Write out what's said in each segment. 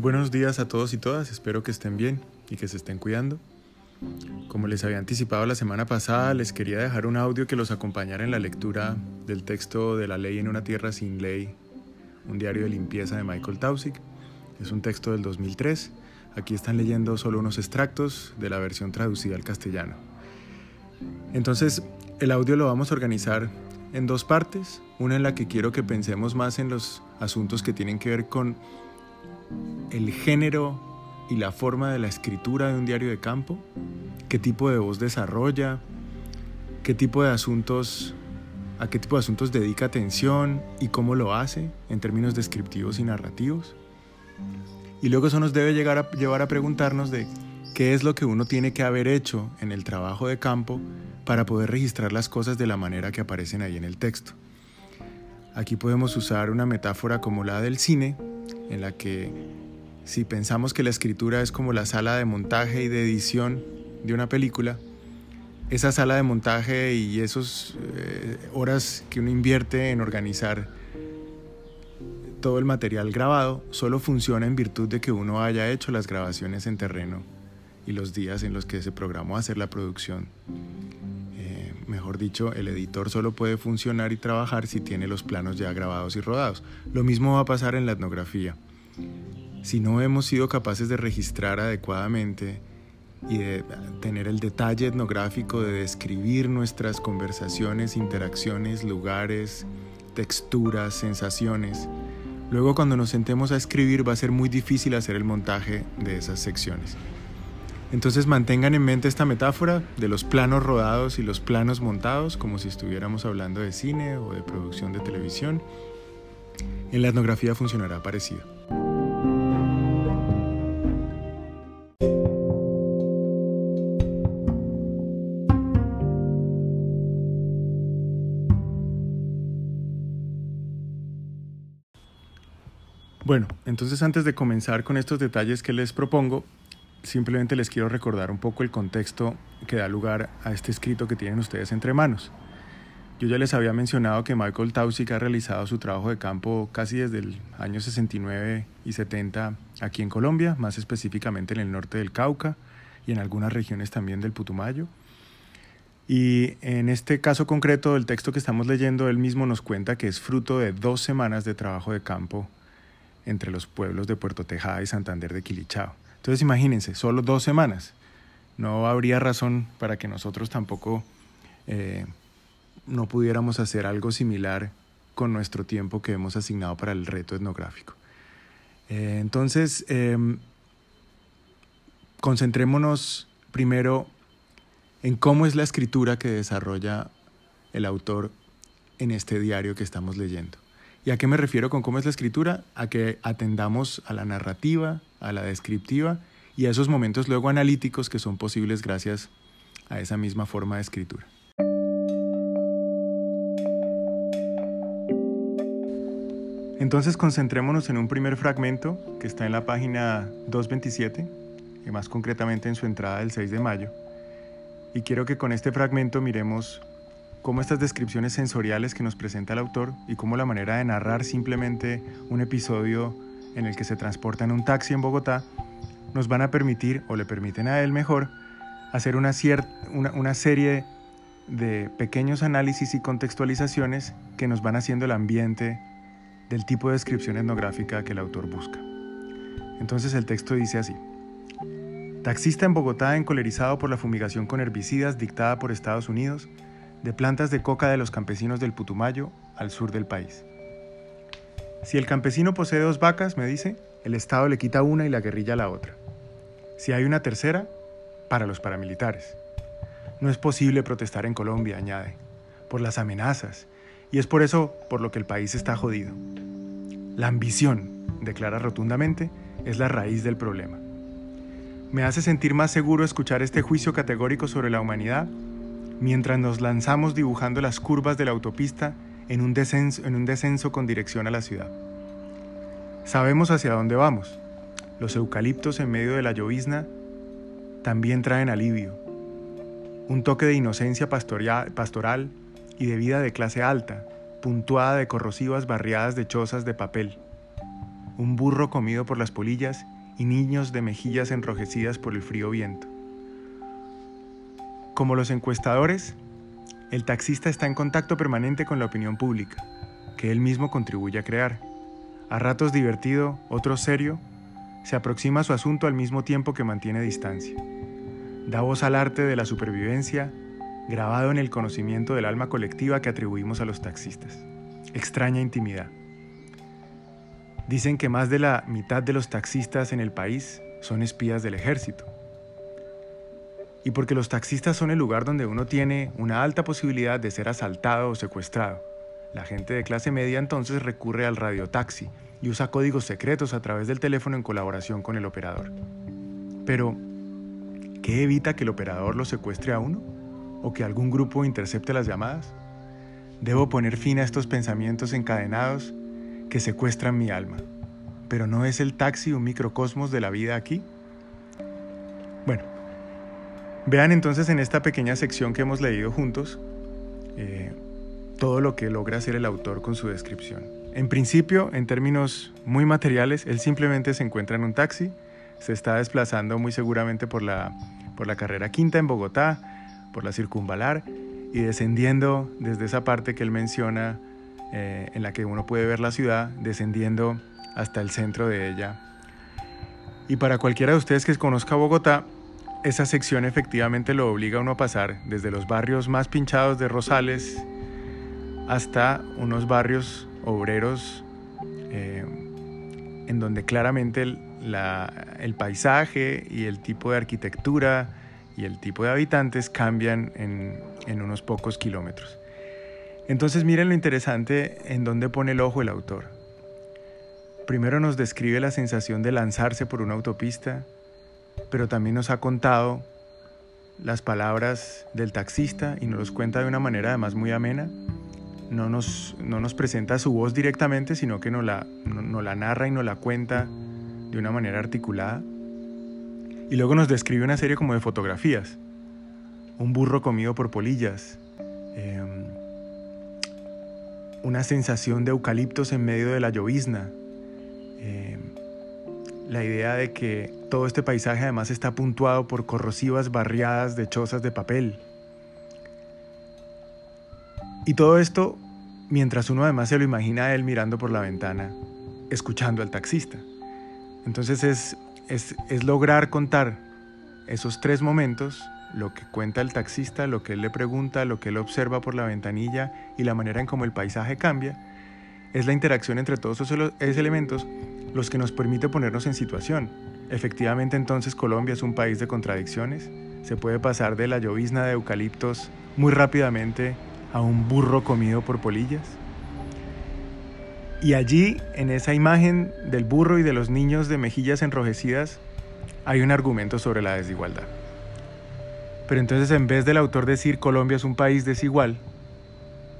Buenos días a todos y todas, espero que estén bien y que se estén cuidando. Como les había anticipado la semana pasada, les quería dejar un audio que los acompañara en la lectura del texto de La ley en una tierra sin ley, un diario de limpieza de Michael Tausig. Es un texto del 2003. Aquí están leyendo solo unos extractos de la versión traducida al castellano. Entonces, el audio lo vamos a organizar en dos partes. Una en la que quiero que pensemos más en los asuntos que tienen que ver con el género y la forma de la escritura de un diario de campo, qué tipo de voz desarrolla, qué tipo de asuntos, a qué tipo de asuntos dedica atención y cómo lo hace en términos descriptivos y narrativos. Y luego eso nos debe llegar a, llevar a preguntarnos de qué es lo que uno tiene que haber hecho en el trabajo de campo para poder registrar las cosas de la manera que aparecen ahí en el texto. Aquí podemos usar una metáfora como la del cine, en la que si pensamos que la escritura es como la sala de montaje y de edición de una película, esa sala de montaje y esas eh, horas que uno invierte en organizar todo el material grabado solo funciona en virtud de que uno haya hecho las grabaciones en terreno y los días en los que se programó hacer la producción. Eh, mejor dicho, el editor solo puede funcionar y trabajar si tiene los planos ya grabados y rodados. Lo mismo va a pasar en la etnografía. Si no hemos sido capaces de registrar adecuadamente y de tener el detalle etnográfico de describir nuestras conversaciones, interacciones, lugares, texturas, sensaciones, luego cuando nos sentemos a escribir va a ser muy difícil hacer el montaje de esas secciones. Entonces mantengan en mente esta metáfora de los planos rodados y los planos montados, como si estuviéramos hablando de cine o de producción de televisión. En la etnografía funcionará parecido. Bueno, entonces antes de comenzar con estos detalles que les propongo, simplemente les quiero recordar un poco el contexto que da lugar a este escrito que tienen ustedes entre manos. Yo ya les había mencionado que Michael Tausig ha realizado su trabajo de campo casi desde el año 69 y 70 aquí en Colombia, más específicamente en el norte del Cauca y en algunas regiones también del Putumayo. Y en este caso concreto del texto que estamos leyendo, él mismo nos cuenta que es fruto de dos semanas de trabajo de campo entre los pueblos de Puerto Tejada y Santander de Quilichao. Entonces imagínense, solo dos semanas. No habría razón para que nosotros tampoco eh, no pudiéramos hacer algo similar con nuestro tiempo que hemos asignado para el reto etnográfico. Eh, entonces, em, concentrémonos primero en cómo es la escritura que desarrolla el autor en este diario que estamos leyendo. ¿Y a qué me refiero con cómo es la escritura? A que atendamos a la narrativa, a la descriptiva y a esos momentos luego analíticos que son posibles gracias a esa misma forma de escritura. Entonces concentrémonos en un primer fragmento que está en la página 227, y más concretamente en su entrada del 6 de mayo. Y quiero que con este fragmento miremos cómo estas descripciones sensoriales que nos presenta el autor y cómo la manera de narrar simplemente un episodio en el que se transporta en un taxi en Bogotá nos van a permitir, o le permiten a él mejor, hacer una, una serie de pequeños análisis y contextualizaciones que nos van haciendo el ambiente del tipo de descripción etnográfica que el autor busca. Entonces el texto dice así. Taxista en Bogotá encolerizado por la fumigación con herbicidas dictada por Estados Unidos, de plantas de coca de los campesinos del Putumayo al sur del país. Si el campesino posee dos vacas, me dice, el Estado le quita una y la guerrilla la otra. Si hay una tercera, para los paramilitares. No es posible protestar en Colombia, añade, por las amenazas, y es por eso por lo que el país está jodido. La ambición, declara rotundamente, es la raíz del problema. Me hace sentir más seguro escuchar este juicio categórico sobre la humanidad mientras nos lanzamos dibujando las curvas de la autopista en un descenso, con dirección a la ciudad. Sabemos hacia dónde vamos. Los eucaliptos en medio de la llovizna también traen alivio. Un toque de inocencia pastoral y de vida de clase alta, puntuada de corrosivas barriadas de chozas de papel. un burro comido por las polillas y niños de mejillas enrojecidas por el frío viento. Como los encuestadores, el taxista está en contacto permanente con la opinión pública, que él mismo contribuye a crear. A ratos divertido, otros serio, se aproxima a su asunto al mismo tiempo que mantiene distancia. Da voz al arte de la supervivencia, grabado en el conocimiento del alma colectiva que atribuimos a los taxistas. Extraña intimidad. Dicen que más de la mitad de los taxistas en el país son espías del ejército. Y porque los taxistas son el lugar donde uno tiene una alta posibilidad de ser asaltado o secuestrado. La gente de clase media entonces recurre al radiotaxi y usa códigos secretos a través del teléfono en colaboración con el operador. Pero, ¿qué evita que el operador lo secuestre a uno? ¿O que algún grupo intercepte las llamadas? Debo poner fin a estos pensamientos encadenados que secuestran mi alma. Pero ¿no es el taxi un microcosmos de la vida aquí? Bueno, vean entonces en esta pequeña sección que hemos leído juntos eh, todo lo que logra hacer el autor con su descripción. En principio, en términos muy materiales, él simplemente se encuentra en un taxi, se está desplazando muy seguramente por la, por la carrera quinta en Bogotá, por la circunvalar, y descendiendo desde esa parte que él menciona eh, en la que uno puede ver la ciudad descendiendo hasta el centro de ella. Y para cualquiera de ustedes que conozca Bogotá, esa sección efectivamente lo obliga a uno a pasar desde los barrios más pinchados de Rosales hasta unos barrios obreros eh, en donde claramente el, paisaje y el tipo de arquitectura y el tipo de habitantes cambian en, en unos pocos kilómetros. Entonces miren lo interesante en dónde pone el ojo el autor. Primero nos describe la sensación de lanzarse por una autopista, pero también nos ha contado las palabras del taxista y nos los cuenta de una manera además muy amena. No nos, no nos presenta su voz directamente, sino que nos la, la narra y nos la cuenta de una manera articulada. Y luego nos describe una serie como de fotografías. Un burro comido por polillas, em, una sensación de eucaliptos en medio de la llovizna. Eh, la idea de que todo este paisaje además está puntuado por corrosivas barriadas de chozas de papel. Y todo esto mientras uno además se lo imagina a él mirando por la ventana, escuchando al taxista. Entonces es, es, es lograr contar esos tres momentos lo que cuenta el taxista, lo que él le pregunta, lo que él observa por la ventanilla y la manera en cómo el paisaje cambia, es la interacción entre todos esos elementos los que nos permite ponernos en situación. Efectivamente entonces Colombia es un país de contradicciones, se puede pasar de la llovizna de eucaliptos muy rápidamente a un burro comido por polillas. Y allí, en esa imagen del burro y de los niños de mejillas enrojecidas, hay un argumento sobre la desigualdad. Pero entonces en vez del autor decir Colombia es un país desigual,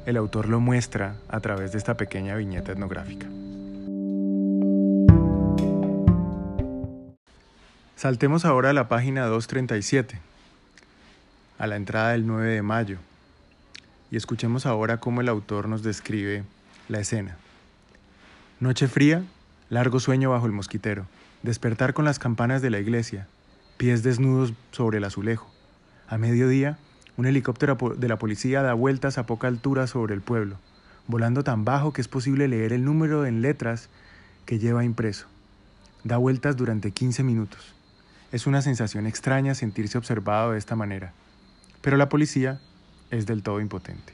el autor lo muestra a través de esta pequeña viñeta etnográfica. Saltemos ahora a la página 237, a la entrada del 9 de mayo, y escuchemos ahora cómo el autor nos describe la escena. Noche fría, largo sueño bajo el mosquitero, despertar con las campanas de la iglesia, pies desnudos sobre el azulejo, a mediodía, un helicóptero de la policía da vueltas a poca altura sobre el pueblo, volando tan bajo que es posible leer el número en letras que lleva impreso. Da vueltas durante 15 minutos. Es una sensación extraña sentirse observado de esta manera, pero la policía es del todo impotente.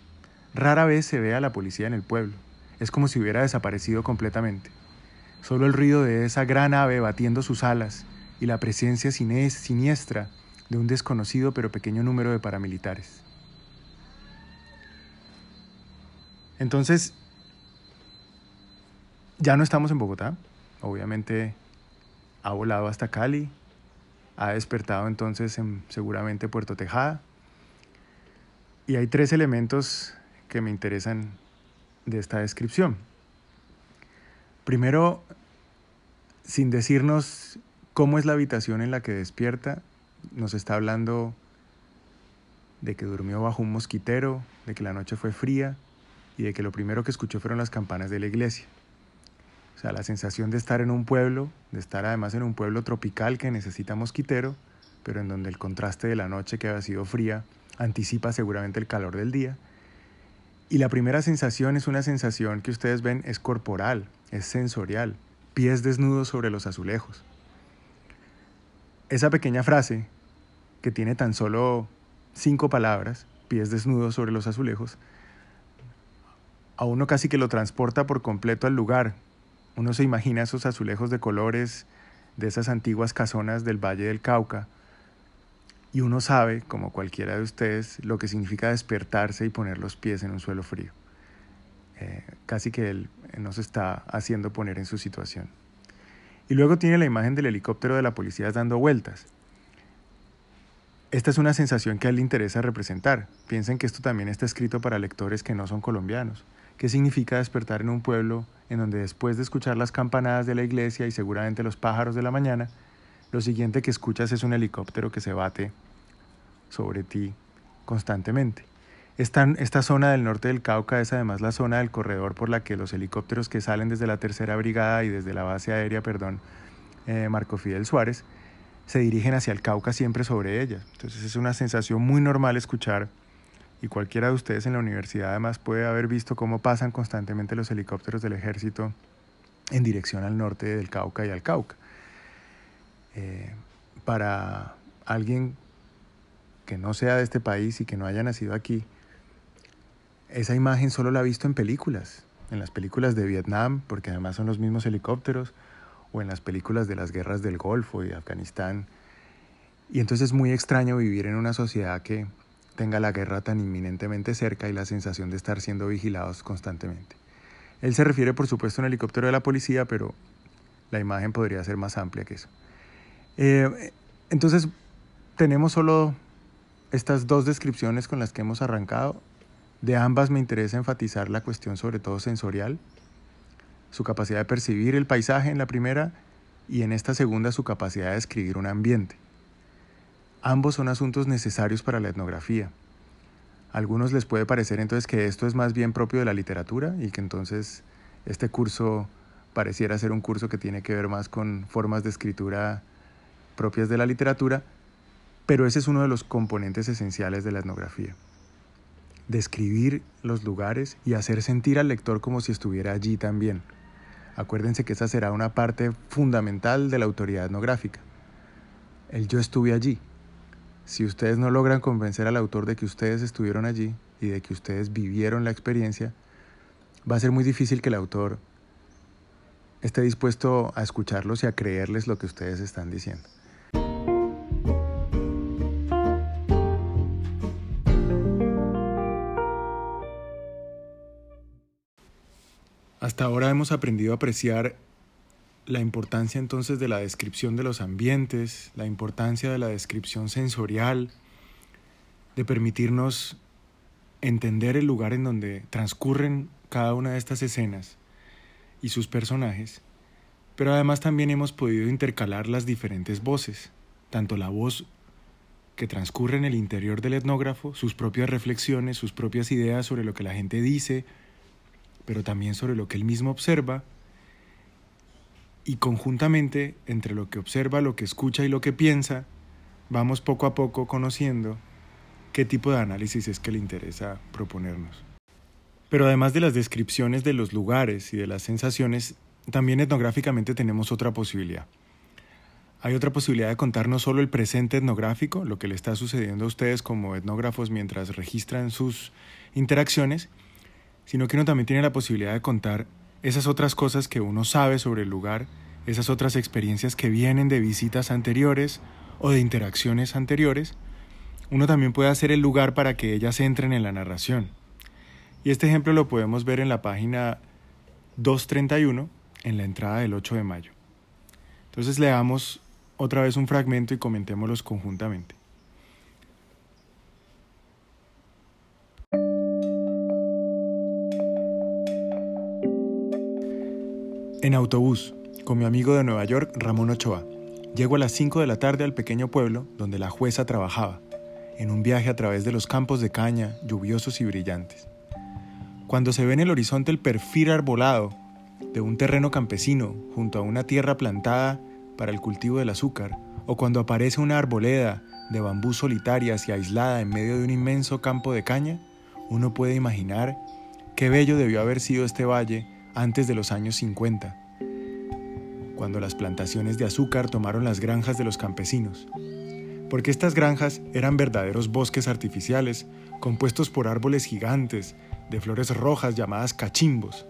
Rara vez se ve a la policía en el pueblo. Es como si hubiera desaparecido completamente. Solo el ruido de esa gran ave batiendo sus alas y la presencia siniestra de un desconocido pero pequeño número de paramilitares. Entonces, ya no estamos en Bogotá, obviamente ha volado hasta Cali, ha despertado entonces en seguramente Puerto Tejada. Y hay tres elementos que me interesan de esta descripción. Primero, sin decirnos cómo es la habitación en la que despierta, nos está hablando de que durmió bajo un mosquitero, de que la noche fue fría y de que lo primero que escuchó fueron las campanas de la iglesia. La sensación de estar en un pueblo, de estar además en un pueblo tropical que necesita mosquitero, pero en donde el contraste de la noche que había sido fría anticipa seguramente el calor del día. Y la primera sensación es una sensación que ustedes ven es corporal, es sensorial, pies desnudos sobre los azulejos. Esa pequeña frase, que tiene tan solo cinco palabras, pies desnudos sobre los azulejos, a uno casi que lo transporta por completo al lugar. Uno se imagina esos azulejos de colores de esas antiguas casonas del Valle del Cauca, y uno sabe, como cualquiera de ustedes, lo que significa despertarse y poner los pies en un suelo frío. Eh, casi que él nos está haciendo poner en su situación. Y luego tiene la imagen del helicóptero de la policía dando vueltas. Esta es una sensación que a él le interesa representar. Piensen que esto también está escrito para lectores que no son colombianos. ¿Qué significa despertar en un pueblo en donde después de escuchar las campanadas de la iglesia y seguramente los pájaros de la mañana, lo siguiente que escuchas es un helicóptero que se bate sobre ti constantemente. Esta, zona del norte del Cauca es además la zona del corredor por la que los helicópteros que salen desde la tercera brigada y desde la base aérea, perdón, eh, Marco Fidel Suárez, se dirigen hacia el Cauca siempre sobre ella. Entonces es una sensación muy normal escuchar y cualquiera de ustedes en la universidad además puede haber visto cómo pasan constantemente los helicópteros del ejército en dirección al norte del Cauca y al Cauca. Eh, para alguien que no sea de este país y que no haya nacido aquí, esa imagen solo la ha visto en películas, en las películas de Vietnam, porque además son los mismos helicópteros, o en las películas de las guerras del Golfo y de Afganistán. Y entonces es muy extraño vivir en una sociedad que tenga la guerra tan inminentemente cerca y la sensación de estar siendo vigilados constantemente. Él se refiere, por supuesto, a un helicóptero de la policía, pero la imagen podría ser más amplia que eso. Eh, entonces, tenemos solo estas dos descripciones con las que hemos arrancado. De ambas me interesa enfatizar la cuestión sobre todo sensorial, su capacidad de percibir el paisaje en la primera y en esta segunda su capacidad de describir un ambiente. Ambos son asuntos necesarios para la etnografía. A algunos les puede parecer entonces que esto es más bien propio de la literatura y que entonces este curso pareciera ser un curso que tiene que ver más con formas de escritura propias de la literatura, pero ese es uno de los componentes esenciales de la etnografía. Describir los lugares y hacer sentir al lector como si estuviera allí también. Acuérdense que esa será una parte fundamental de la autoridad etnográfica. El yo estuve allí. Si ustedes no logran convencer al autor de que ustedes estuvieron allí y de que ustedes vivieron la experiencia, va a ser muy difícil que el autor esté dispuesto a escucharlos y a creerles lo que ustedes están diciendo. Hasta ahora hemos aprendido a apreciar la importancia entonces de la descripción de los ambientes, la importancia de la descripción sensorial, de permitirnos entender el lugar en donde transcurren cada una de estas escenas y sus personajes, pero además también hemos podido intercalar las diferentes voces, tanto la voz que transcurre en el interior del etnógrafo, sus propias reflexiones, sus propias ideas sobre lo que la gente dice, pero también sobre lo que él mismo observa, y conjuntamente entre lo que observa, lo que escucha y lo que piensa, vamos poco a poco conociendo qué tipo de análisis es que le interesa proponernos. Pero además de las descripciones de los lugares y de las sensaciones, también etnográficamente tenemos otra posibilidad. Hay otra posibilidad de contar no solo el presente etnográfico, lo que le está sucediendo a ustedes como etnógrafos mientras registran sus interacciones, sino que uno también tiene la posibilidad de contar esas otras cosas que uno sabe sobre el lugar, esas otras experiencias que vienen de visitas anteriores o de interacciones anteriores, uno también puede hacer el lugar para que ellas entren en la narración. Y este ejemplo lo podemos ver en la página 231, en la entrada del 8 de mayo. Entonces leamos otra vez un fragmento y comentémoslos conjuntamente. En autobús, con mi amigo de Nueva York, Ramón Ochoa. Llego a las 5 de la tarde al pequeño pueblo donde la jueza trabajaba, en un viaje a través de los campos de caña, lluviosos y brillantes. Cuando se ve en el horizonte el perfil arbolado de un terreno campesino junto a una tierra plantada para el cultivo del azúcar, o cuando aparece una arboleda de bambú solitarias y aislada en medio de un inmenso campo de caña, uno puede imaginar qué bello debió haber sido este valle antes de los años 50, cuando las plantaciones de azúcar tomaron las granjas de los campesinos. Porque estas granjas eran verdaderos bosques artificiales, compuestos por árboles gigantes, de flores rojas llamadas cachimbos,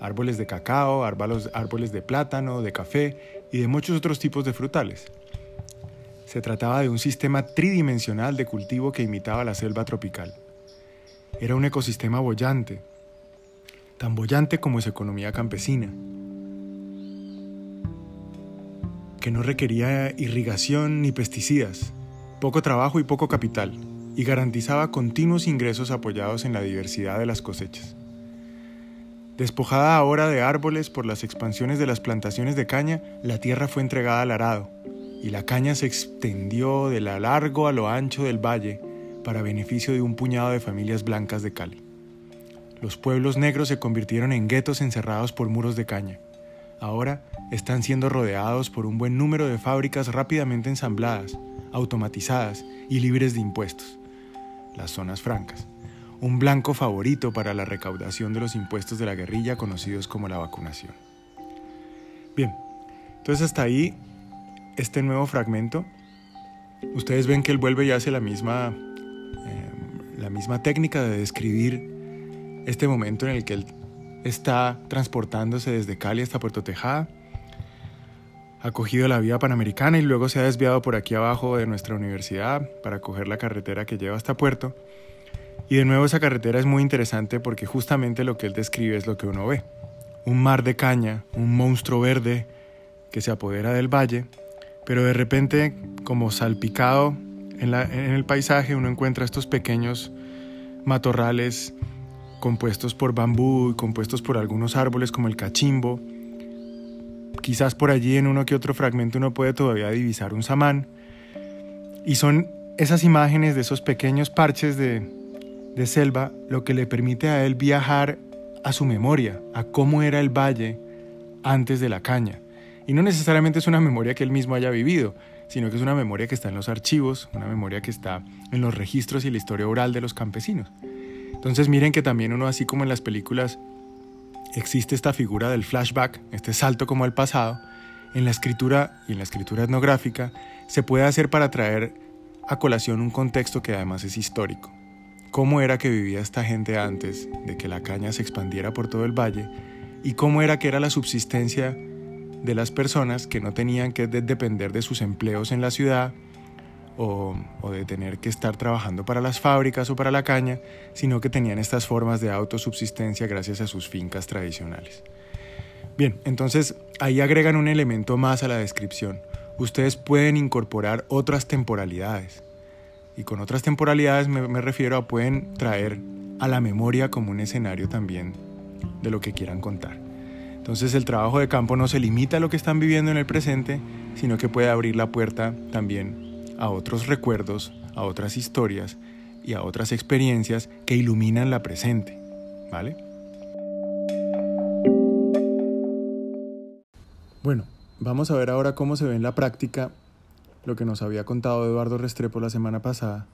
árboles de cacao, árboles de plátano, de café y de muchos otros tipos de frutales. Se trataba de un sistema tridimensional de cultivo que imitaba la selva tropical. Era un ecosistema bollante, tan bollante como su economía campesina, que no requería irrigación ni pesticidas, poco trabajo y poco capital, y garantizaba continuos ingresos apoyados en la diversidad de las cosechas. Despojada ahora de árboles por las expansiones de las plantaciones de caña, la tierra fue entregada al arado, y la caña se extendió de lo largo a lo ancho del valle para beneficio de un puñado de familias blancas de Cali. Los pueblos negros se convirtieron en guetos encerrados por muros de caña. Ahora están siendo rodeados por un buen número de fábricas rápidamente ensambladas, automatizadas y libres de impuestos. Las zonas francas. Un blanco favorito para la recaudación de los impuestos de la guerrilla conocidos como la vacunación. Bien, entonces hasta ahí este nuevo fragmento, ustedes ven que él vuelve y hace la misma, eh, la misma técnica de describir este momento en el que él está transportándose desde Cali hasta Puerto Tejada, ha cogido la vía panamericana y luego se ha desviado por aquí abajo de nuestra universidad para coger la carretera que lleva hasta Puerto. Y de nuevo esa carretera es muy interesante porque justamente lo que él describe es lo que uno ve. Un mar de caña, un monstruo verde que se apodera del valle pero de repente, como salpicado en, el paisaje, uno encuentra estos pequeños matorrales compuestos por bambú y compuestos por algunos árboles como el cachimbo. Quizás por allí en uno que otro fragmento uno puede todavía divisar un samán. Y son esas imágenes de esos pequeños parches de, de selva lo que le permite a él viajar a su memoria, a cómo era el valle antes de la caña. Y no necesariamente es una memoria que él mismo haya vivido, sino que es una memoria que está en los archivos, una memoria que está en los registros y la historia oral de los campesinos. Entonces miren que también uno, así como en las películas, existe esta figura del flashback, este salto como al pasado, en la escritura y en la escritura etnográfica se puede hacer para traer a colación un contexto que además es histórico. Cómo era que vivía esta gente antes de que la caña se expandiera por todo el valle y cómo era que era la subsistencia de las personas que no tenían que depender de sus empleos en la ciudad o, de tener que estar trabajando para las fábricas o para la caña, sino que tenían estas formas de autosubsistencia gracias a sus fincas tradicionales. Bien, entonces ahí agregan un elemento más a la descripción. Ustedes pueden incorporar otras temporalidades. Y con otras temporalidades me, me refiero a pueden traer a la memoria como un escenario también de lo que quieran contar. Entonces el trabajo de campo no se limita a lo que están viviendo en el presente, sino que puede abrir la puerta también a otros recuerdos, a otras historias y a otras experiencias que iluminan la presente. ¿Vale? Bueno, vamos a ver ahora cómo se ve en la práctica lo que nos había contado Eduardo Restrepo la semana pasada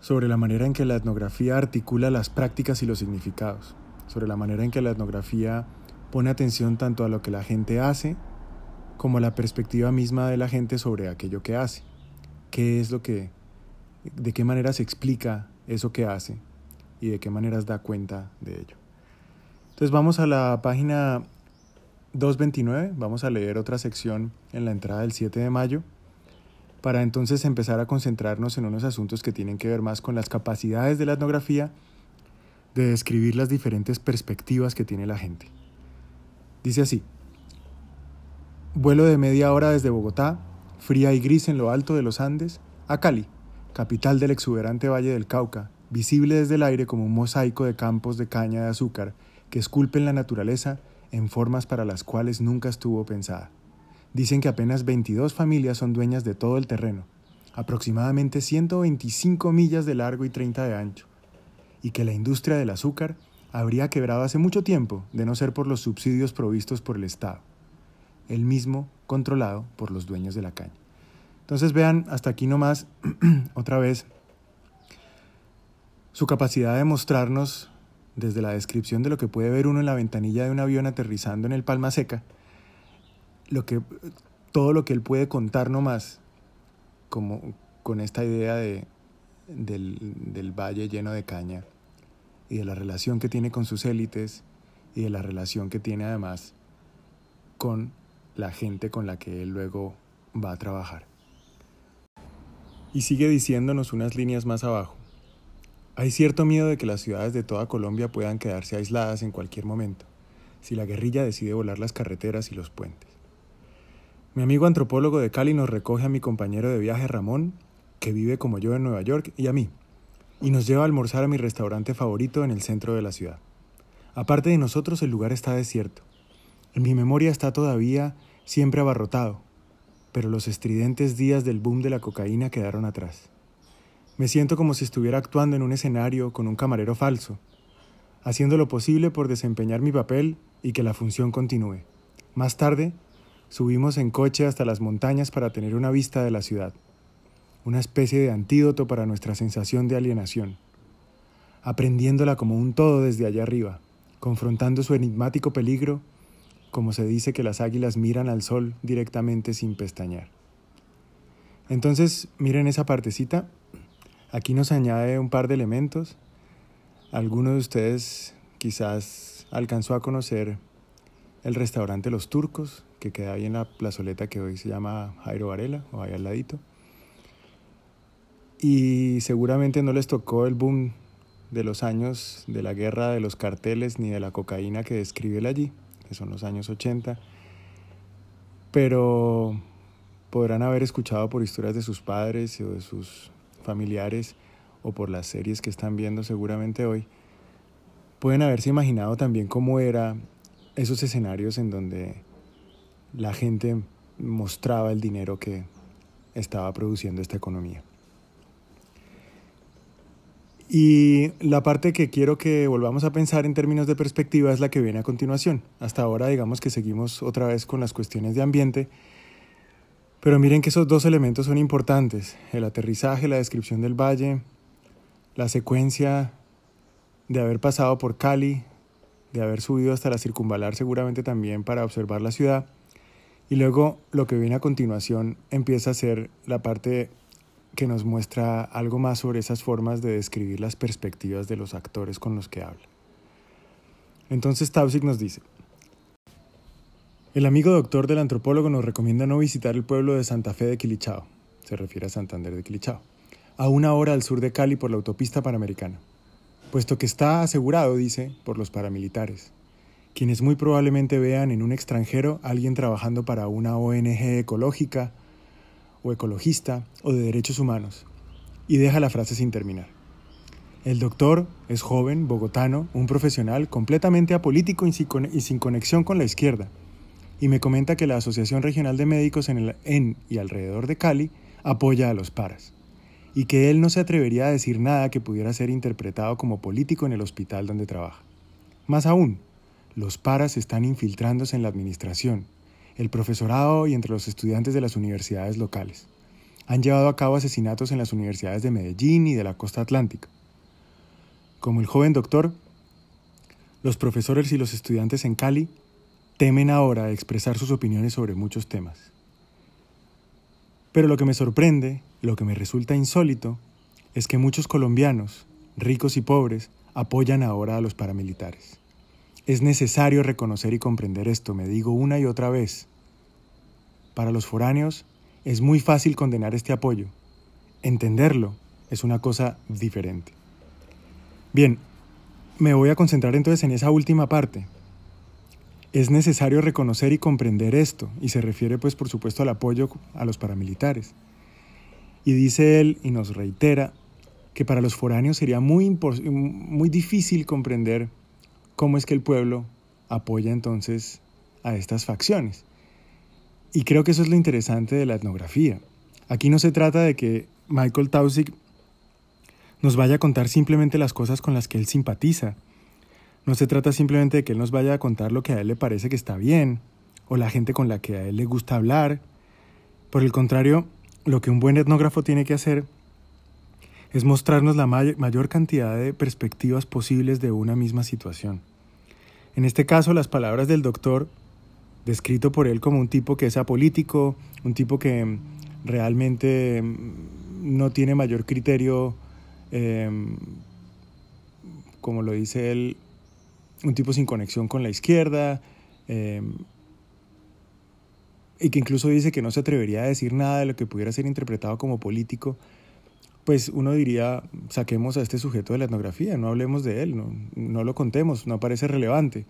sobre la manera en que la etnografía articula las prácticas y los significados, sobre la manera en que la etnografía Pone atención tanto a lo que la gente hace como a la perspectiva misma de la gente sobre aquello que hace. ¿Qué es lo que, de qué manera se explica eso que hace y de qué maneras da cuenta de ello? Entonces vamos a la página 229, vamos a leer otra sección en la entrada del 7 de mayo para entonces empezar a concentrarnos en unos asuntos que tienen que ver más con las capacidades de la etnografía de describir las diferentes perspectivas que tiene la gente. Dice así, vuelo de media hora desde Bogotá, fría y gris en lo alto de los Andes, a Cali, capital del exuberante Valle del Cauca, visible desde el aire como un mosaico de campos de caña de azúcar que esculpen la naturaleza en formas para las cuales nunca estuvo pensada. Dicen que apenas 22 familias son dueñas de todo el terreno, aproximadamente 125 millas de largo y 30 de ancho, y que la industria del azúcar habría quebrado hace mucho tiempo de no ser por los subsidios provistos por el Estado, el mismo controlado por los dueños de la caña. Entonces vean, hasta aquí nomás, otra vez, su capacidad de mostrarnos desde la descripción de lo que puede ver uno en la ventanilla de un avión aterrizando en el Palma Seca, lo que, todo lo que él puede contar nomás, como con esta idea de, del, del valle lleno de caña y de la relación que tiene con sus élites y de la relación que tiene además con la gente con la que él luego va a trabajar. Y sigue diciéndonos unas líneas más abajo. Hay cierto miedo de que las ciudades de toda Colombia puedan quedarse aisladas en cualquier momento, si la guerrilla decide volar las carreteras y los puentes. Mi amigo antropólogo de Cali nos recoge a mi compañero de viaje Ramón, que vive como yo en Nueva York, y a mí, y nos lleva a almorzar a mi restaurante favorito en el centro de la ciudad. Aparte de nosotros, el lugar está desierto. En mi memoria está todavía siempre abarrotado, pero los estridentes días del boom de la cocaína quedaron atrás. Me siento como si estuviera actuando en un escenario con un camarero falso, haciendo lo posible por desempeñar mi papel y que la función continúe. Más tarde, subimos en coche hasta las montañas para tener una vista de la ciudad, una especie de antídoto para nuestra sensación de alienación, aprendiéndola como un todo desde allá arriba, confrontando su enigmático peligro, como se dice que las águilas miran al sol directamente sin pestañear. Entonces, miren esa partecita Aquí nos añade un par de elementos. Algunos de ustedes quizás alcanzó a conocer el restaurante Los Turcos, que queda ahí en la plazoleta que hoy se llama Jairo Varela, o ahí al ladito. Y seguramente no les tocó el boom de los años de la guerra de los carteles ni de la cocaína que describe él allí, que son los años 80. Pero podrán haber escuchado por historias de sus padres o de sus familiares o por las series que están viendo seguramente hoy, pueden haberse imaginado también cómo era esos escenarios en donde la gente mostraba el dinero que estaba produciendo esta economía. Y la parte que quiero que volvamos a pensar en términos de perspectiva es la que viene a continuación. Hasta ahora digamos que seguimos otra vez con las cuestiones de ambiente. Pero miren que esos dos elementos son importantes, el aterrizaje, la descripción del valle, la secuencia de haber pasado por Cali, de haber subido hasta la circunvalar seguramente también para observar la ciudad, y luego lo que viene a continuación empieza a ser la parte que nos muestra algo más sobre esas formas de describir las perspectivas de los actores con los que habla. Entonces Tausig nos dice, el amigo doctor del antropólogo nos recomienda no visitar el pueblo de Santa Fe de Quilichao, se refiere a Santander de Quilichao, a una hora al sur de Cali por la autopista panamericana, puesto que está asegurado, dice, por los paramilitares, quienes muy probablemente vean en un extranjero a alguien trabajando para una ONG ecológica o ecologista o de derechos humanos, y deja la frase sin terminar. El doctor es joven, bogotano, un profesional completamente apolítico y sin conexión con la izquierda y me comenta que la Asociación Regional de Médicos en, el, en y alrededor de Cali apoya a los paras y que él no se atrevería a decir nada que pudiera ser interpretado como político en el hospital donde trabaja. Más aún, los paras están infiltrándose en la administración, el profesorado y entre los estudiantes de las universidades locales. Han llevado a cabo asesinatos en las universidades de Medellín y de la costa atlántica. Como el joven doctor, los profesores y los estudiantes en Cali temen ahora expresar sus opiniones sobre muchos temas. Pero lo que me sorprende, lo que me resulta insólito, es que muchos colombianos, ricos y pobres, apoyan ahora a los paramilitares. Es necesario reconocer y comprender esto, me digo una y otra vez. Para los foráneos es muy fácil condenar este apoyo. Entenderlo es una cosa diferente. Bien, me voy a concentrar entonces en esa última parte, es necesario reconocer y comprender esto, y se refiere pues por supuesto al apoyo a los paramilitares. Y dice él, y nos reitera, que para los foráneos sería muy, muy difícil comprender cómo es que el pueblo apoya entonces a estas facciones. Y creo que eso es lo interesante de la etnografía. Aquí no se trata de que Michael Tausig nos vaya a contar simplemente las cosas con las que él simpatiza, No se trata simplemente de que él nos vaya a contar lo que a él le parece que está bien, o la gente con la que a él le gusta hablar. Por el contrario, lo que un buen etnógrafo tiene que hacer es mostrarnos la mayor cantidad de perspectivas posibles de una misma situación. En este caso, las palabras del doctor, descrito por él como un tipo que es apolítico, un tipo que mm, realmente mm, no tiene mayor criterio, em, como lo dice él, un tipo sin conexión con la izquierda, em, y que incluso dice que no se atrevería a decir nada de lo que pudiera ser interpretado como político, pues uno diría, saquemos a este sujeto de la etnografía, no hablemos de él, no, lo contemos, no parece relevante.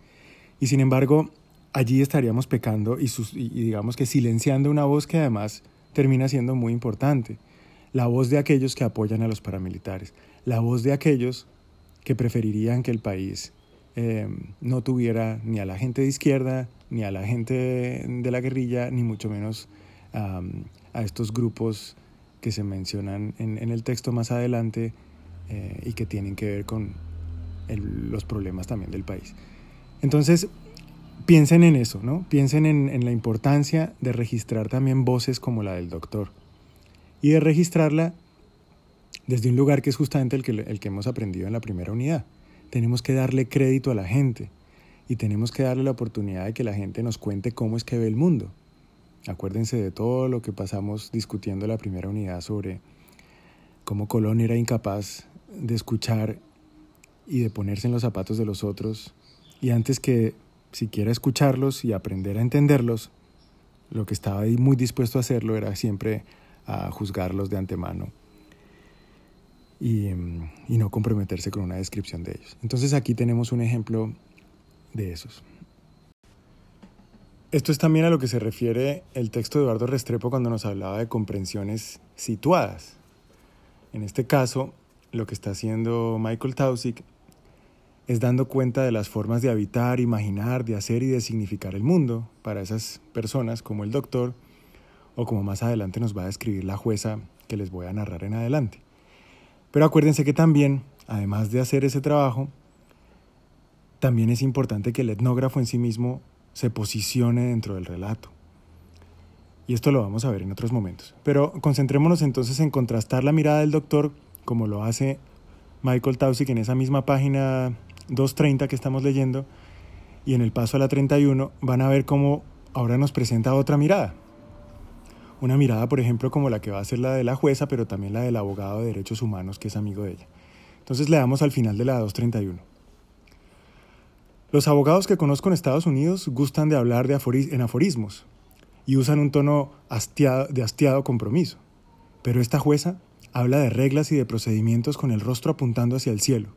Y sin embargo, allí estaríamos pecando y, y digamos que silenciando una voz que además termina siendo muy importante, la voz de aquellos que apoyan a los paramilitares, la voz de aquellos que preferirían que el país eh, no tuviera ni a la gente de izquierda, ni a la gente de la guerrilla, ni mucho menos a estos grupos que se mencionan en, el texto más adelante eh, y que tienen que ver con los problemas también del país. Entonces, piensen en eso, ¿no? Piensen en, la importancia de registrar también voces como la del doctor y de registrarla desde un lugar que es justamente el que, el que hemos aprendido en la primera unidad. Tenemos que darle crédito a la gente y tenemos que darle la oportunidad de que la gente nos cuente cómo es que ve el mundo. Acuérdense de todo lo que pasamos discutiendo la primera unidad sobre cómo Colón era incapaz de escuchar y de ponerse en los zapatos de los otros y antes que siquiera escucharlos y aprender a entenderlos, lo que estaba ahí muy dispuesto a hacerlo era siempre a juzgarlos de antemano y, y no comprometerse con una descripción de ellos. Entonces aquí tenemos un ejemplo de esos. Esto es también a lo que se refiere el texto de Eduardo Restrepo cuando nos hablaba de comprensiones situadas. En este caso, lo que está haciendo Michael Tausig es dando cuenta de las formas de habitar, imaginar, de hacer y de significar el mundo para esas personas como el doctor o como más adelante nos va a describir la jueza que les voy a narrar en adelante. Pero acuérdense que también, además de hacer ese trabajo, también es importante que el etnógrafo en sí mismo se posicione dentro del relato. Y esto lo vamos a ver en otros momentos. Pero concentrémonos entonces en contrastar la mirada del doctor, como lo hace Michael Tausig en esa misma página 230 que estamos leyendo, y en el paso a la 31 van a ver cómo ahora nos presenta otra mirada. Una mirada, por ejemplo, como la que va a ser la de la jueza, pero también la del abogado de derechos humanos que es amigo de ella. Entonces le damos al final de la 231. Los abogados que conozco en Estados Unidos gustan de hablar de en aforismos y usan un tono de hastiado compromiso. Pero esta jueza habla de reglas y de procedimientos con el rostro apuntando hacia el cielo,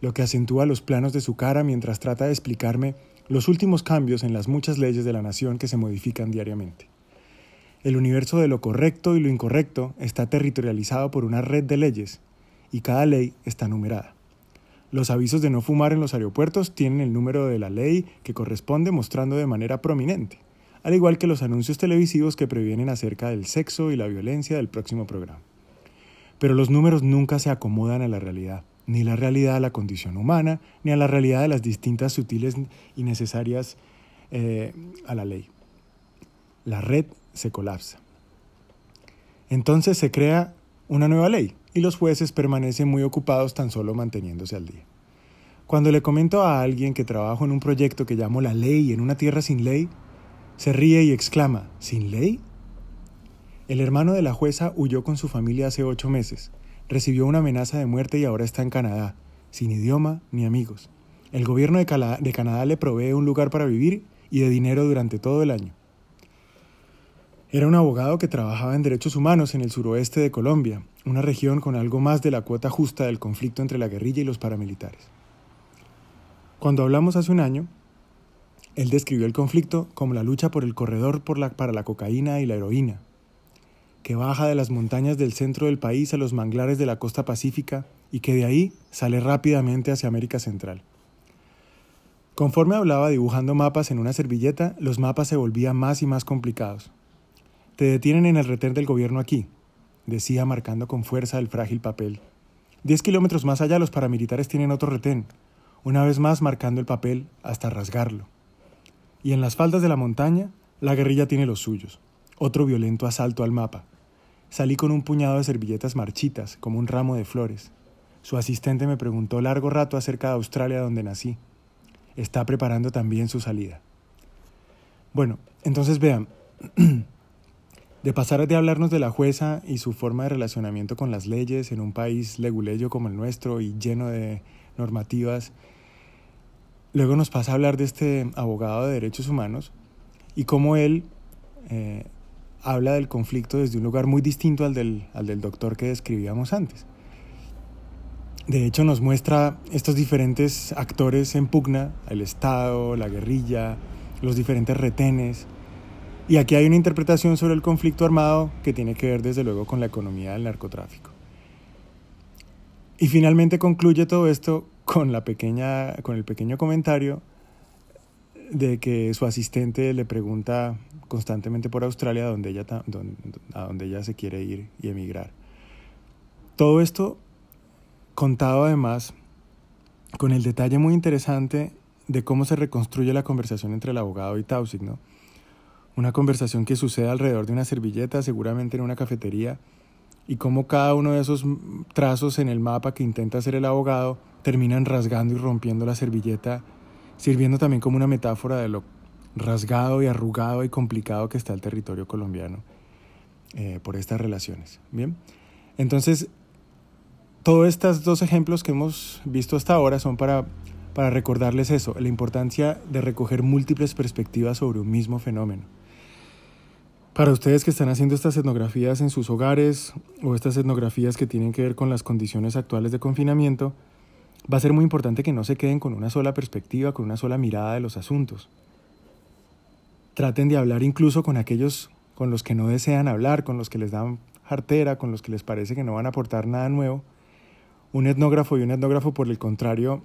lo que acentúa los planos de su cara mientras trata de explicarme los últimos cambios en las muchas leyes de la nación que se modifican diariamente. El universo de lo correcto y lo incorrecto está territorializado por una red de leyes, y cada ley está numerada. Los avisos de no fumar en los aeropuertos tienen el número de la ley que corresponde mostrando de manera prominente, al igual que los anuncios televisivos que previenen acerca del sexo y la violencia del próximo programa. Pero los números nunca se acomodan a la realidad, ni la realidad a la condición humana, ni a la realidad de las distintas sutiles y necesarias eh, a la ley. La red se colapsa. Entonces se crea una nueva ley, y los jueces permanecen muy ocupados tan solo manteniéndose al día. Cuando le comento a alguien que trabajo en un proyecto que llamo La Ley en una tierra sin ley, se ríe y exclama, ¿sin ley? El hermano de la jueza huyó con su familia hace ocho meses, recibió una amenaza de muerte y ahora está en Canadá, sin idioma ni amigos. El gobierno de, Canadá le provee un lugar para vivir y de dinero durante todo el año. Era un abogado que trabajaba en derechos humanos en el suroeste de Colombia, una región con algo más de la cuota justa del conflicto entre la guerrilla y los paramilitares. Cuando hablamos hace un año, él describió el conflicto como la lucha por el corredor para la cocaína y la heroína, que baja de las montañas del centro del país a los manglares de la costa pacífica y que de ahí sale rápidamente hacia América Central. Conforme hablaba dibujando mapas en una servilleta, los mapas se volvían más y más complicados. Te detienen en el retén del gobierno aquí, decía marcando con fuerza el frágil papel. Diez kilómetros más allá los paramilitares tienen otro retén, una vez más marcando el papel hasta rasgarlo. Y en las faldas de la montaña, la guerrilla tiene los suyos. Otro violento asalto al mapa. Salí con un puñado de servilletas marchitas, como un ramo de flores. Su asistente me preguntó largo rato acerca de Australia donde nací. Está preparando también su salida. Bueno, entonces vean, de pasar de hablarnos de la jueza y su forma de relacionamiento con las leyes en un país leguleyo como el nuestro y lleno de normativas, luego nos pasa a hablar de este abogado de derechos humanos y cómo él eh, habla del conflicto desde un lugar muy distinto al del, al del doctor que describíamos antes. De hecho, nos muestra estos diferentes actores en pugna, el Estado, la guerrilla, los diferentes retenes, y aquí hay una interpretación sobre el conflicto armado que tiene que ver desde luego con la economía del narcotráfico. Y finalmente concluye todo esto con, la pequeña, con el pequeño comentario de que su asistente le pregunta constantemente por Australia donde ella, a donde ella se quiere ir y emigrar. Todo esto contado además con el detalle muy interesante de cómo se reconstruye la conversación entre el abogado y Tausig, ¿no? Una conversación que sucede alrededor de una servilleta, seguramente en una cafetería, y cómo cada uno de esos trazos en el mapa que intenta hacer el abogado terminan rasgando y rompiendo la servilleta, sirviendo también como una metáfora de lo rasgado y arrugado y complicado que está el territorio colombiano eh, por estas relaciones. Bien, entonces, todos estos dos ejemplos que hemos visto hasta ahora son para, para recordarles eso, la importancia de recoger múltiples perspectivas sobre un mismo fenómeno. Para ustedes que están haciendo estas etnografías en sus hogares o estas etnografías que tienen que ver con las condiciones actuales de confinamiento, va a ser muy importante que no se queden con una sola perspectiva, con una sola mirada de los asuntos. Traten de hablar incluso con aquellos con los que no desean hablar, con los que les dan jartera, con los que les parece que no van a aportar nada nuevo. Un etnógrafo y un etnógrafo, por el contrario,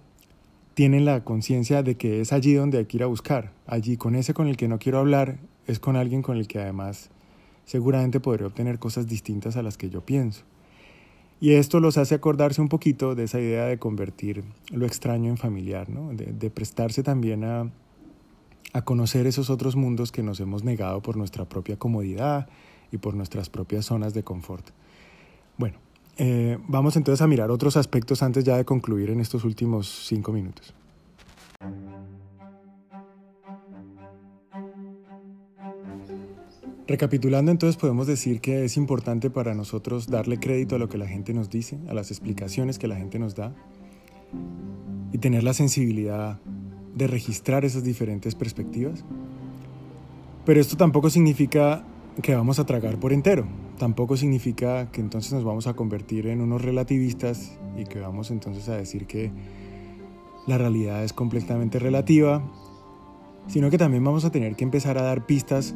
tienen la conciencia de que es allí donde hay que ir a buscar. Allí, con ese con el que no quiero hablar, es con alguien con el que además seguramente podré obtener cosas distintas a las que yo pienso. Y esto los hace acordarse un poquito de esa idea de convertir lo extraño en familiar, ¿no? de, prestarse también a, a conocer esos otros mundos que nos hemos negado por nuestra propia comodidad y por nuestras propias zonas de confort. Bueno, eh, vamos entonces a mirar otros aspectos antes ya de concluir en estos últimos cinco minutos. Recapitulando, entonces podemos decir que es importante para nosotros darle crédito a lo que la gente nos dice, a las explicaciones que la gente nos da y tener la sensibilidad de registrar esas diferentes perspectivas. Pero esto tampoco significa que vamos a tragar por entero, tampoco significa que entonces nos vamos a convertir en unos relativistas y que vamos entonces a decir que la realidad es completamente relativa, sino que también vamos a tener que empezar a dar pistas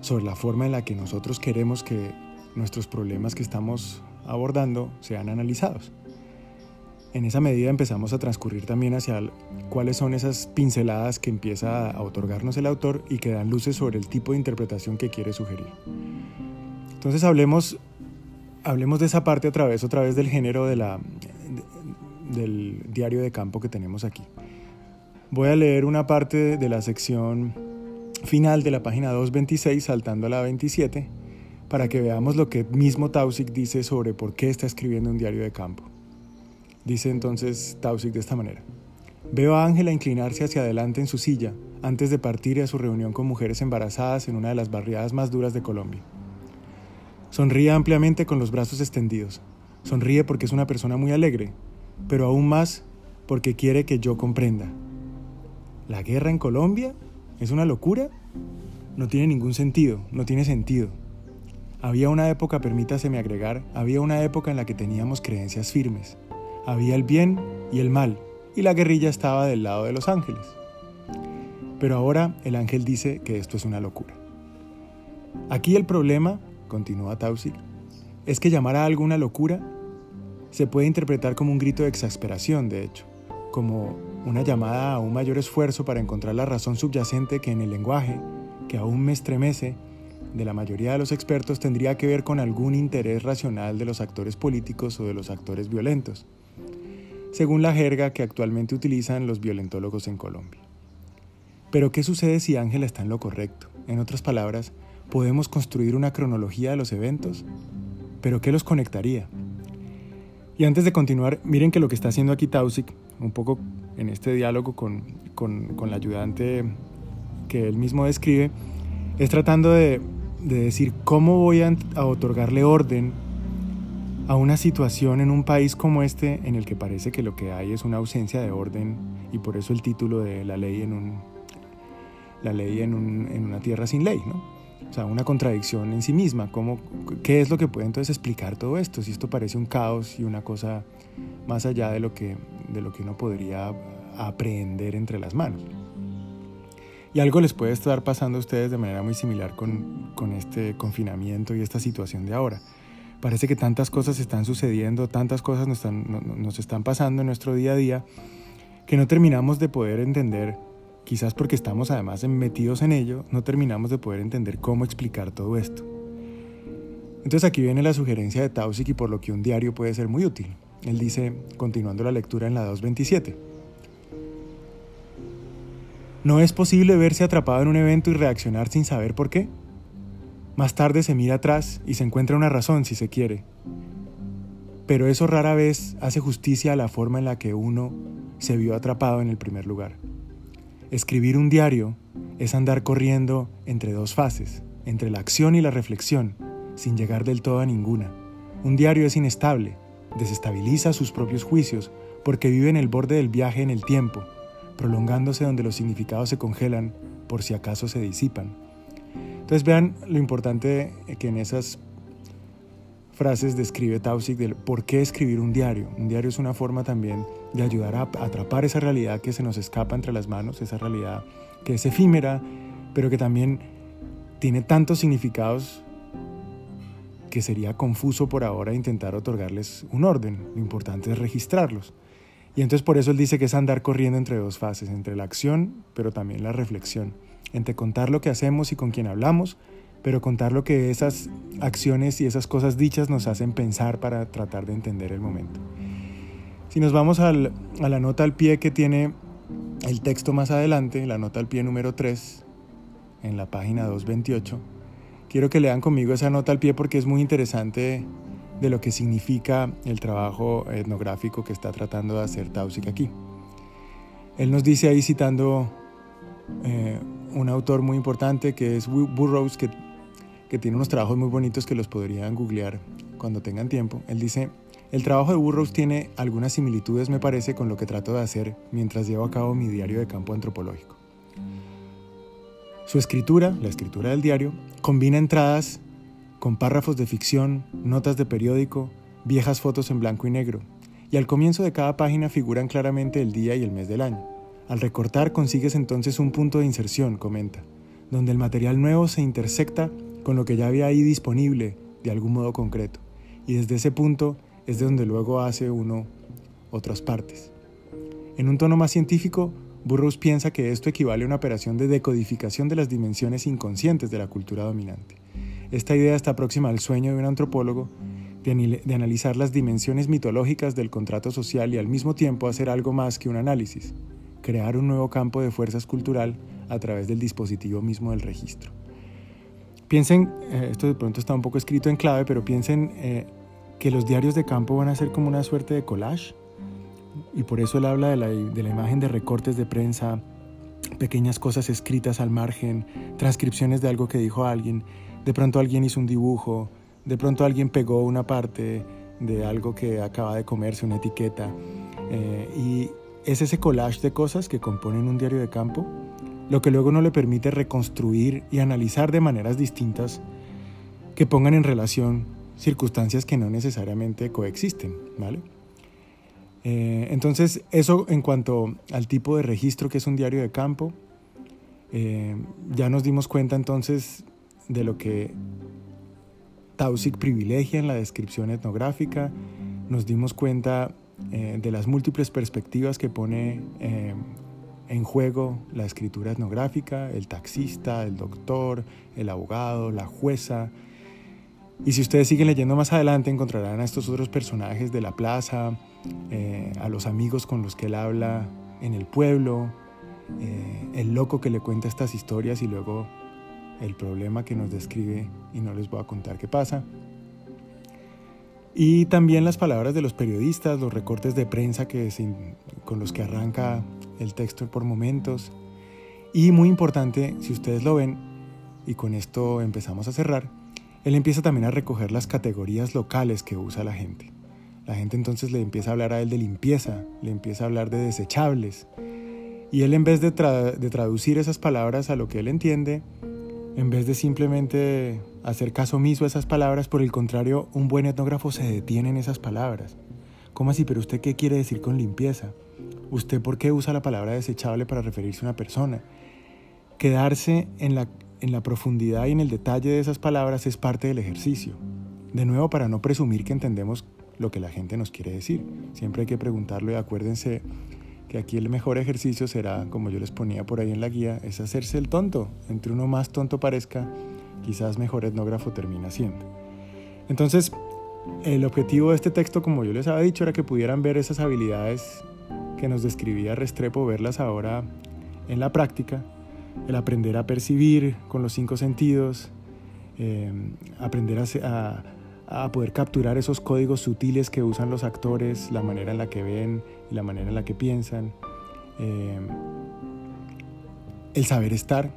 sobre la forma en la que nosotros queremos que nuestros problemas que estamos abordando sean analizados. En esa medida empezamos a transcurrir también hacia cuáles son esas pinceladas que empieza a otorgarnos el autor y que dan luces sobre el tipo de interpretación que quiere sugerir. Entonces hablemos, hablemos de esa parte a través, otra vez del género del diario de campo que tenemos aquí. Voy a leer una parte de la sección final de la página 226 saltando a la 27 para que veamos lo que mismo Tausig dice sobre por qué está escribiendo un diario de campo. Dice entonces Tausig de esta manera. Veo a Ángela inclinarse hacia adelante en su silla antes de partir a su reunión con mujeres embarazadas en una de las barriadas más duras de Colombia. Sonríe ampliamente con los brazos extendidos. Sonríe porque es una persona muy alegre, pero aún más porque quiere que yo comprenda. ¿La guerra en Colombia? ¿Es una locura? No tiene ningún sentido, no tiene sentido. Había una época, permítaseme agregar, había una época en la que teníamos creencias firmes. Había el bien y el mal, y la guerrilla estaba del lado de los ángeles. Pero ahora el ángel dice que esto es una locura. Aquí el problema, continúa Tausig, es que llamar a algo una locura se puede interpretar como un grito de exasperación, de hecho, como una llamada a un mayor esfuerzo para encontrar la razón subyacente que en el lenguaje, que aún me estremece, de la mayoría de los expertos tendría que ver con algún interés racional de los actores políticos o de los actores violentos. Según la jerga que actualmente utilizan los violentólogos en Colombia. Pero ¿qué sucede si Ángela está en lo correcto? En otras palabras, ¿podemos construir una cronología de los eventos? ¿Pero qué los conectaría? Y antes de continuar, miren que lo que está haciendo aquí Tausig, un poco en este diálogo con, con, la ayudante que él mismo describe, es tratando de, de decir cómo voy a otorgarle orden a una situación en un país como este en el que parece que lo que hay es una ausencia de orden y por eso el título de la ley en, una tierra sin ley, ¿no? O sea, una contradicción en sí misma. ¿Cómo, ¿Qué es lo que puede entonces explicar todo esto? Si esto parece un caos y una cosa más allá de lo que, de uno podría aprehender entre las manos. Y algo les puede estar pasando a ustedes de manera muy similar con este confinamiento y esta situación de ahora parece que tantas cosas están sucediendo, tantas cosas nos están, nos están pasando en nuestro día a día, que no terminamos de poder entender, quizás porque estamos además metidos en ello, no terminamos de poder entender cómo explicar todo esto. Entonces aquí viene la sugerencia de Tausig y por lo que un diario puede ser muy útil. Él dice, continuando la lectura en la 227, ¿no es posible verse atrapado en un evento y reaccionar sin saber por qué? Más tarde se mira atrás y se encuentra una razón si se quiere. Pero eso rara vez hace justicia a la forma en la que uno se vio atrapado en el primer lugar. Escribir un diario es andar corriendo entre dos fases, entre la acción y la reflexión, sin llegar del todo a ninguna. Un diario es inestable, desestabiliza sus propios juicios porque vive en el borde del viaje en el tiempo, prolongándose donde los significados se congelan por si acaso se disipan. Entonces vean lo importante que en esas frases describe Tausig del por qué escribir un diario. Un diario es una forma también de ayudar a atrapar esa realidad que se nos escapa entre las manos, esa realidad que es efímera, pero que también tiene tantos significados que sería confuso por ahora intentar otorgarles un orden. Lo importante es registrarlos. Y entonces por eso él dice que es andar corriendo entre dos fases, entre la acción, pero también la reflexión entre contar lo que hacemos y con quien hablamos, pero contar lo que esas acciones y esas cosas dichas nos hacen pensar para tratar de entender el momento. Si nos vamos a la nota al pie que tiene el texto más adelante, la nota al pie número 3, en la página 228, quiero que lean conmigo esa nota al pie porque es muy interesante de lo que significa el trabajo etnográfico que está tratando de hacer Tausig aquí. Él nos dice ahí citando eh, un autor muy importante que es Burroughs, que, que tiene unos trabajos muy bonitos que los podrían googlear cuando tengan tiempo. Él dice, el trabajo de Burroughs tiene algunas similitudes, me parece, con lo que trato de hacer mientras llevo a cabo mi diario de campo antropológico. Su escritura, la escritura del diario, combina entradas con párrafos de ficción, notas de periódico, viejas fotos en blanco y negro, y al comienzo de cada página figuran claramente el día y el mes del año. Al recortar consigues entonces un punto de inserción, comenta, donde el material nuevo se intersecta con lo que ya había ahí disponible de algún modo concreto, y desde ese punto es de donde luego hace uno otras partes. En un tono más científico, Burroughs piensa que esto equivale a una operación de decodificación de las dimensiones inconscientes de la cultura dominante. Esta idea está próxima al sueño de un antropólogo de, analizar las dimensiones mitológicas del contrato social y al mismo tiempo hacer algo más que un análisis, crear un nuevo campo de fuerzas cultural a través del dispositivo mismo del registro. Piensen, eh, esto de pronto está un poco escrito en clave, pero piensen eh, que los diarios de campo van a ser como una suerte de collage, y por eso él habla de la, de la imagen de recortes de prensa, pequeñas cosas escritas al margen, transcripciones de algo que dijo alguien, de pronto alguien hizo un dibujo, de pronto alguien pegó una parte de algo que acaba de comerse, una etiqueta, eh, y es ese collage de cosas que componen un diario de campo, lo que luego no le permite reconstruir y analizar de maneras distintas que pongan en relación circunstancias que no necesariamente coexisten, ¿vale? Eh, entonces, eso en cuanto al tipo de registro que es un diario de campo, eh, ya nos dimos cuenta entonces de lo que Tausig privilegia en la descripción etnográfica, nos dimos cuenta eh, de las múltiples perspectivas que pone eh, en juego la escritura etnográfica, el taxista, el doctor, el abogado, la jueza, Y si ustedes siguen leyendo más adelante encontrarán a estos otros personajes de la plaza, eh, a los amigos con los que él habla en el pueblo, el loco que le cuenta estas historias y luego el problema que nos describe y no les voy a contar qué pasa. Y también las palabras de los periodistas, los recortes de prensa que con los que arranca el texto por momentos. Y muy importante, si ustedes lo ven, y con esto empezamos a cerrar, él empieza también a recoger las categorías locales que usa la gente. La gente entonces le empieza a hablar a él de limpieza, le empieza a hablar de desechables. Y él en vez de traducir esas palabras a lo que él entiende, en vez de simplemente hacer caso omiso a esas palabras, por el contrario, un buen etnógrafo se detiene en esas palabras. ¿Cómo así? ¿Pero usted qué quiere decir con limpieza? ¿Usted por qué usa la palabra desechable para referirse a una persona? Quedarse en la, en la profundidad y en el detalle de esas palabras es parte del ejercicio. De nuevo, para no presumir que entendemos lo que la gente nos quiere decir. Siempre hay que preguntarlo y acuérdense que aquí el mejor ejercicio será, como yo les ponía por ahí en la guía, es hacerse el tonto. Entre uno más tonto parezca, quizás mejor etnógrafo termina siendo. Entonces, el objetivo de este texto, como yo les había dicho, era que pudieran ver esas habilidades que nos describía Restrepo, verlas ahora en la práctica, el aprender a percibir con los cinco sentidos, eh, aprender a, a poder capturar esos códigos sutiles que usan los actores, la manera en la que ven y la manera en la que piensan. Eh, el saber estar,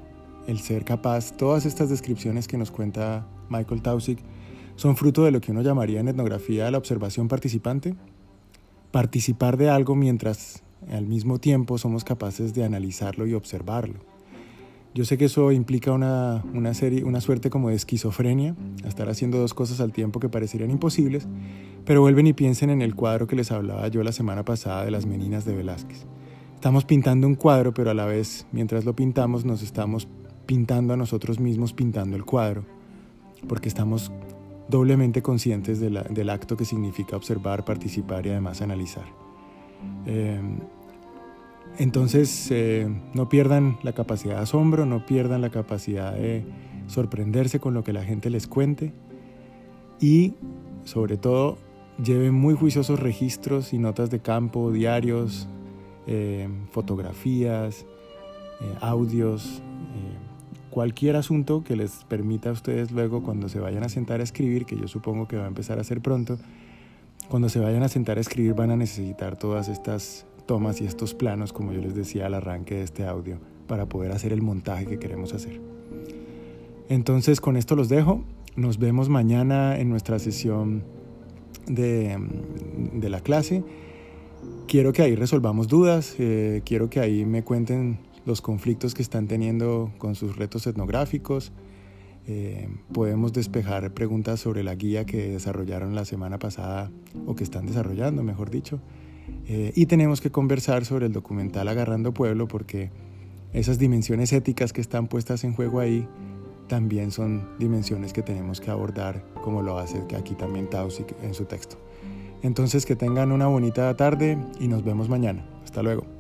el ser capaz, todas estas descripciones que nos cuenta Michael Tausig son fruto de lo que uno llamaría en etnografía la observación participante. Participar de algo mientras al mismo tiempo somos capaces de analizarlo y observarlo. Yo sé que eso implica una, serie, una suerte como de esquizofrenia, estar haciendo dos cosas al tiempo que parecerían imposibles, pero vuelven y piensen en el cuadro que les hablaba yo la semana pasada de las meninas de Velázquez. Estamos pintando un cuadro, pero a la vez, mientras lo pintamos, nos estamos pintando a nosotros mismos pintando el cuadro, porque estamos doblemente conscientes del acto que significa observar, participar y además analizar. Eh, entonces, eh, no pierdan la capacidad de asombro, no pierdan la capacidad de sorprenderse con lo que la gente les cuente. Y, sobre todo, lleven muy juiciosos registros y notas de campo, diarios, eh, fotografías, eh, audios, cualquier asunto que les permita a ustedes luego cuando se vayan a sentar a escribir, que yo supongo que va a empezar a ser pronto, cuando se vayan a sentar a escribir van a necesitar todas estas tomas y estos planos, como yo les decía al arranque de este audio, para poder hacer el montaje que queremos hacer. Entonces con esto los dejo. Nos vemos mañana en nuestra sesión de, de la clase. Quiero que ahí resolvamos dudas, eh, quiero que ahí me cuenten los conflictos que están teniendo con sus retos etnográficos. Eh, podemos despejar preguntas sobre la guía que desarrollaron la semana pasada o que están desarrollando, mejor dicho. Eh, y tenemos que conversar sobre el documental Agarrando Pueblo porque esas dimensiones éticas que están puestas en juego ahí también son dimensiones que tenemos que abordar como lo hace aquí también Tausig en su texto. Entonces que tengan una bonita tarde y nos vemos mañana. Hasta luego.